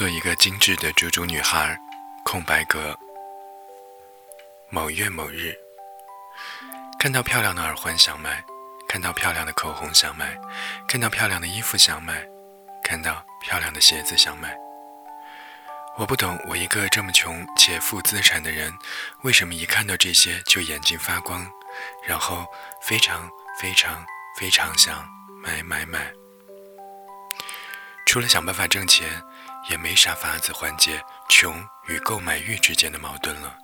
做一个精致的猪猪女孩。空白格。某月某日，看到漂亮的耳环想买，看到漂亮的口红想买，看到漂亮的衣服想买，看到漂亮的鞋子想买。我不懂，我一个这么穷且负资产的人，为什么一看到这些就眼睛发光，然后非常非常非常想买买买。除了想办法挣钱。也没啥法子缓解穷与购买欲之间的矛盾了。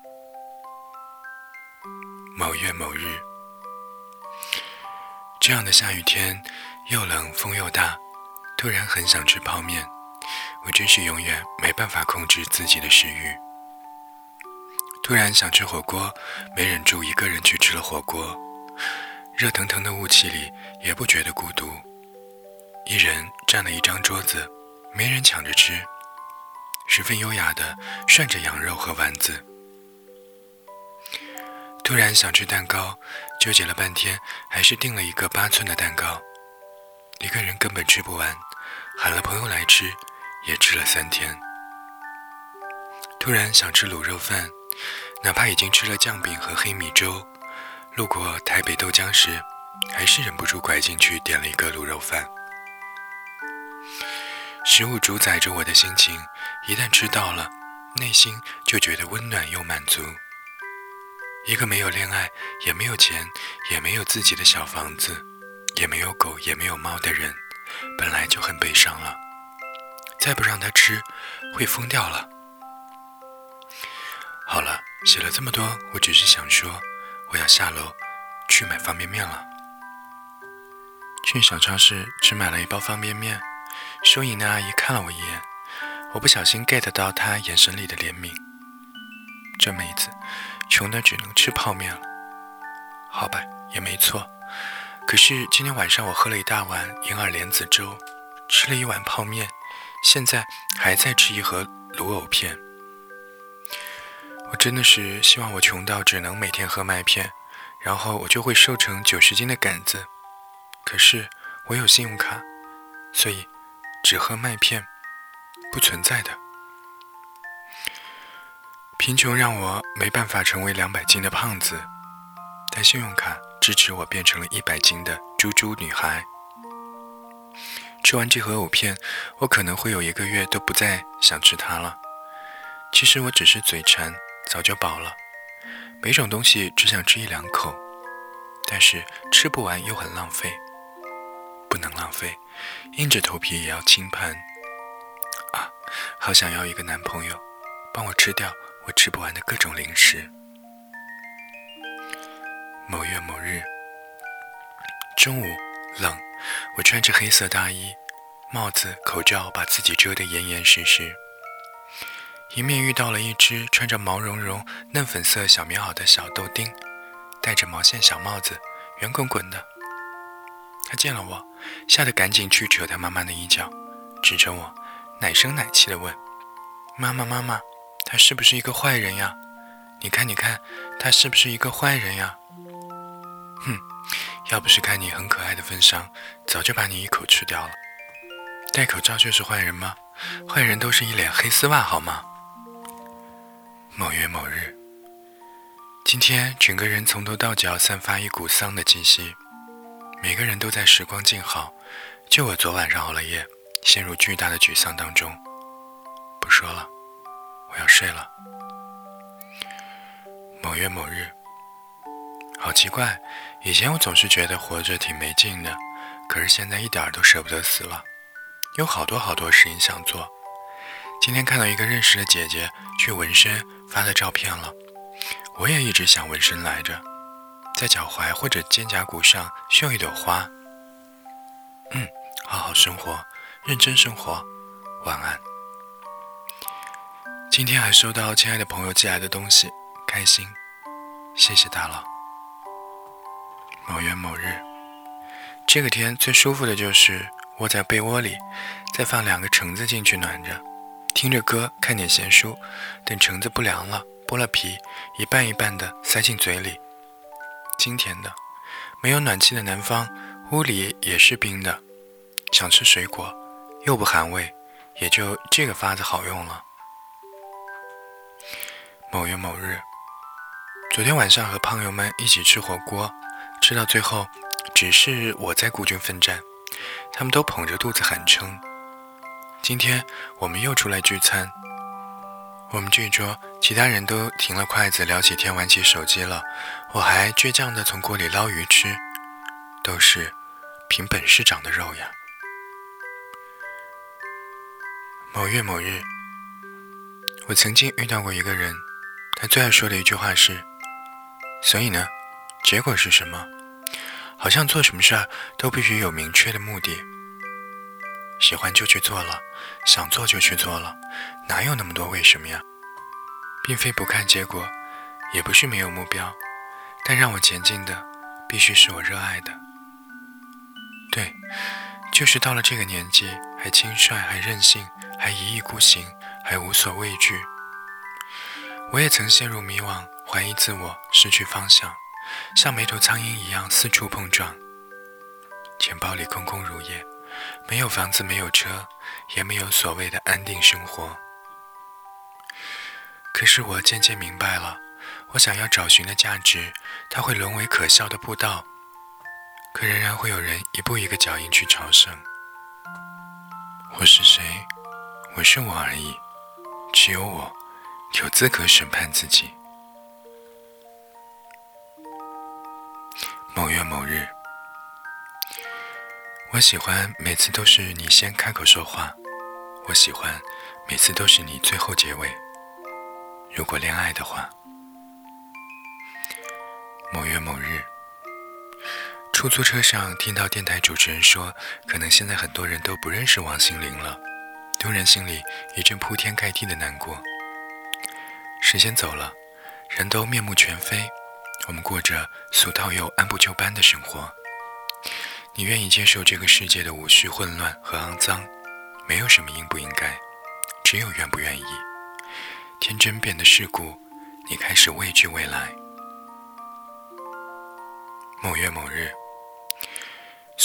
某月某日，这样的下雨天，又冷风又大，突然很想吃泡面。我真是永远没办法控制自己的食欲。突然想吃火锅，没忍住一个人去吃了火锅。热腾腾的雾气里，也不觉得孤独。一人占了一张桌子。没人抢着吃，十分优雅的涮着羊肉和丸子。突然想吃蛋糕，纠结了半天，还是订了一个八寸的蛋糕。一个人根本吃不完，喊了朋友来吃，也吃了三天。突然想吃卤肉饭，哪怕已经吃了酱饼和黑米粥，路过台北豆浆时，还是忍不住拐进去点了一个卤肉饭。食物主宰着我的心情，一旦吃到了，内心就觉得温暖又满足。一个没有恋爱、也没有钱、也没有自己的小房子、也没有狗、也没有猫的人，本来就很悲伤了。再不让他吃，会疯掉了。好了，写了这么多，我只是想说，我要下楼去买方便面了。去小超市只买了一包方便面。收银的阿姨看了我一眼，我不小心 get 到他眼神里的怜悯。这妹子，穷的只能吃泡面了。好吧，也没错。可是今天晚上我喝了一大碗银耳莲子粥，吃了一碗泡面，现在还在吃一盒卤藕片。我真的是希望我穷到只能每天喝麦片，然后我就会瘦成九十斤的杆子。可是我有信用卡，所以。只喝麦片，不存在的。贫穷让我没办法成为两百斤的胖子，但信用卡支持我变成了一百斤的猪猪女孩。吃完这盒藕片，我可能会有一个月都不再想吃它了。其实我只是嘴馋，早就饱了。每种东西只想吃一两口，但是吃不完又很浪费。不能浪费，硬着头皮也要轻盘。好想要一个男朋友，帮我吃掉我吃不完的各种零食。某月某日，中午冷，我穿着黑色大衣、帽子、口罩，把自己遮得严严实实。迎面遇到了一只穿着毛茸茸、嫩粉色小棉袄的小豆丁，戴着毛线小帽子，圆滚滚的。他见了我。吓得赶紧去扯他妈妈的衣角，指着我，奶声奶气地问：“妈妈，妈妈，他是不是一个坏人呀？你看，你看，他是不是一个坏人呀？”哼，要不是看你很可爱的份上，早就把你一口吃掉了。戴口罩就是坏人吗？坏人都是一脸黑丝袜好吗？某月某日，今天整个人从头到脚散发一股丧的气息。每个人都在时光静好，就我昨晚上熬了夜，陷入巨大的沮丧当中。不说了，我要睡了。某月某日，好奇怪，以前我总是觉得活着挺没劲的，可是现在一点都舍不得死了，有好多好多事情想做。今天看到一个认识的姐姐去纹身发的照片了，我也一直想纹身来着。在脚踝或者肩胛骨上绣一朵花。嗯，好好生活，认真生活，晚安。今天还收到亲爱的朋友寄来的东西，开心，谢谢大佬。某月某日，这个天最舒服的就是窝在被窝里，再放两个橙子进去暖着，听着歌，看点闲书，等橙子不凉了，剥了皮，一半一半的塞进嘴里。今天的，没有暖气的南方，屋里也是冰的。想吃水果，又不含胃，也就这个法子好用了。某月某日，昨天晚上和胖友们一起吃火锅，吃到最后，只是我在孤军奋战，他们都捧着肚子喊撑。今天我们又出来聚餐，我们这一桌其他人都停了筷子，聊起天，玩起手机了，我还倔强地从锅里捞鱼吃，都是凭本事长的肉呀。某月某日，我曾经遇到过一个人，他最爱说的一句话是：“所以呢，结果是什么？好像做什么事儿都必须有明确的目的。喜欢就去做了，想做就去做了，哪有那么多为什么呀？并非不看结果，也不是没有目标，但让我前进的必须是我热爱的。对，就是到了这个年纪，还轻率，还任性。”还一意孤行，还无所畏惧。我也曾陷入迷惘，怀疑自我，失去方向，像没头苍蝇一样四处碰撞。钱包里空空如也，没有房子，没有车，也没有所谓的安定生活。可是我渐渐明白了，我想要找寻的价值，它会沦为可笑的步道，可仍然会有人一步一个脚印去朝圣。我是谁？我是我而已，只有我有资格审判自己。某月某日，我喜欢每次都是你先开口说话，我喜欢每次都是你最后结尾。如果恋爱的话，某月某日，出租车上听到电台主持人说，可能现在很多人都不认识王心凌了。突然心里一阵铺天盖地的难过。时间走了，人都面目全非，我们过着俗套又按部就班的生活。你愿意接受这个世界的无序、混乱和肮脏，没有什么应不应该，只有愿不愿意。天真变得世故，你开始畏惧未来。某月某日。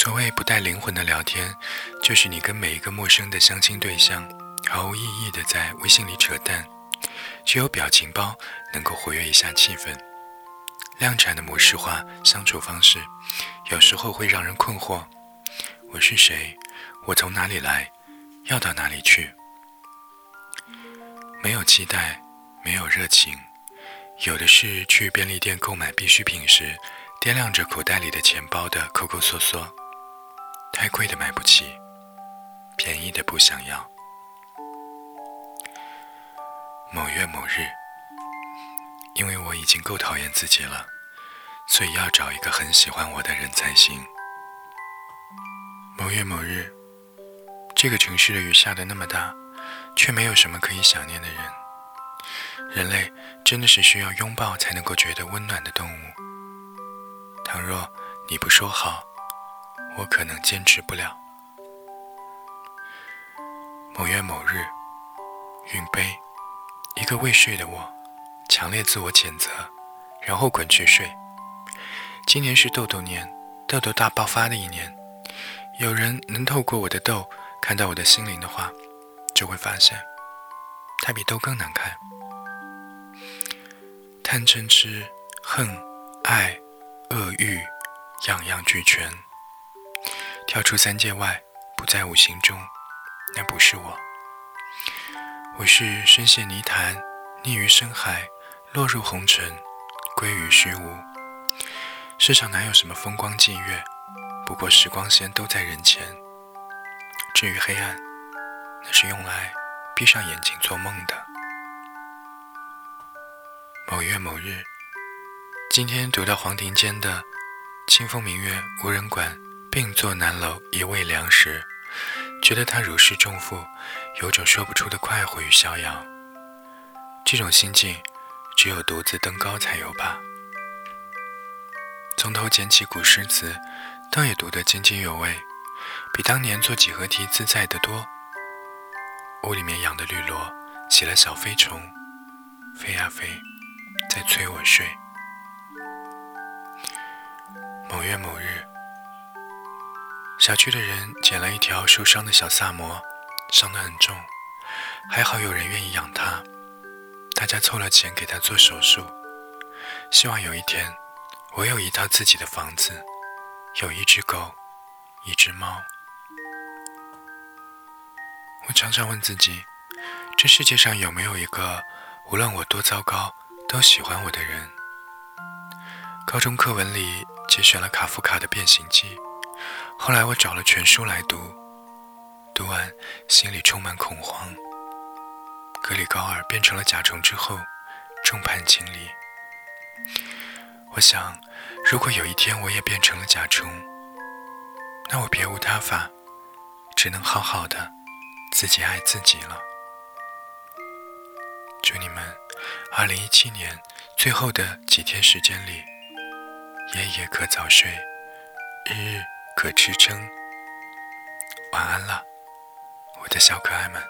所谓不带灵魂的聊天，就是你跟每一个陌生的相亲对象毫无意义的在微信里扯淡，只有表情包能够活跃一下气氛。量产的模式化相处方式，有时候会让人困惑：我是谁？我从哪里来？要到哪里去？没有期待，没有热情，有的是去便利店购买必需品时，掂量着口袋里的钱包的抠抠缩缩。太贵的买不起，便宜的不想要。某月某日，因为我已经够讨厌自己了，所以要找一个很喜欢我的人才行。某月某日，这个城市的雨下的那么大，却没有什么可以想念的人。人类真的是需要拥抱才能够觉得温暖的动物。倘若你不说好。我可能坚持不了。某月某日，云杯，一个未睡的我，强烈自我谴责，然后滚去睡。今年是痘痘年，痘痘大爆发的一年。有人能透过我的痘看到我的心灵的话，就会发现，它比痘更难看。贪嗔痴恨爱恶欲，样样俱全。跳出三界外，不在五行中，那不是我。我是深陷泥潭，溺于深海，落入红尘，归于虚无。世上哪有什么风光霁月？不过时光线都在人前。至于黑暗，那是用来闭上眼睛做梦的。某月某日，今天读到黄庭坚的《清风明月无人管》。并坐南楼一味凉时，觉得他如释重负，有种说不出的快活与逍遥。这种心境，只有独自登高才有吧。从头捡起古诗词，倒也读得津津有味，比当年做几何题自在得多。屋里面养的绿萝起了小飞虫，飞呀飞，在催我睡。某月某日。小区的人捡了一条受伤的小萨摩，伤得很重，还好有人愿意养它，大家凑了钱给它做手术，希望有一天我有一套自己的房子，有一只狗，一只猫。我常常问自己，这世界上有没有一个无论我多糟糕都喜欢我的人？高中课文里节选了卡夫卡的《变形记》，后来我找了全书来读，读完心里充满恐慌。格里高尔变成了甲虫之后，众叛亲离。我想，如果有一天我也变成了甲虫，那我别无他法，只能好好的自己爱自己了。祝你们，二零一七年最后的几天时间里。夜夜可早睡，日日可支撑。晚安了，我的小可爱们。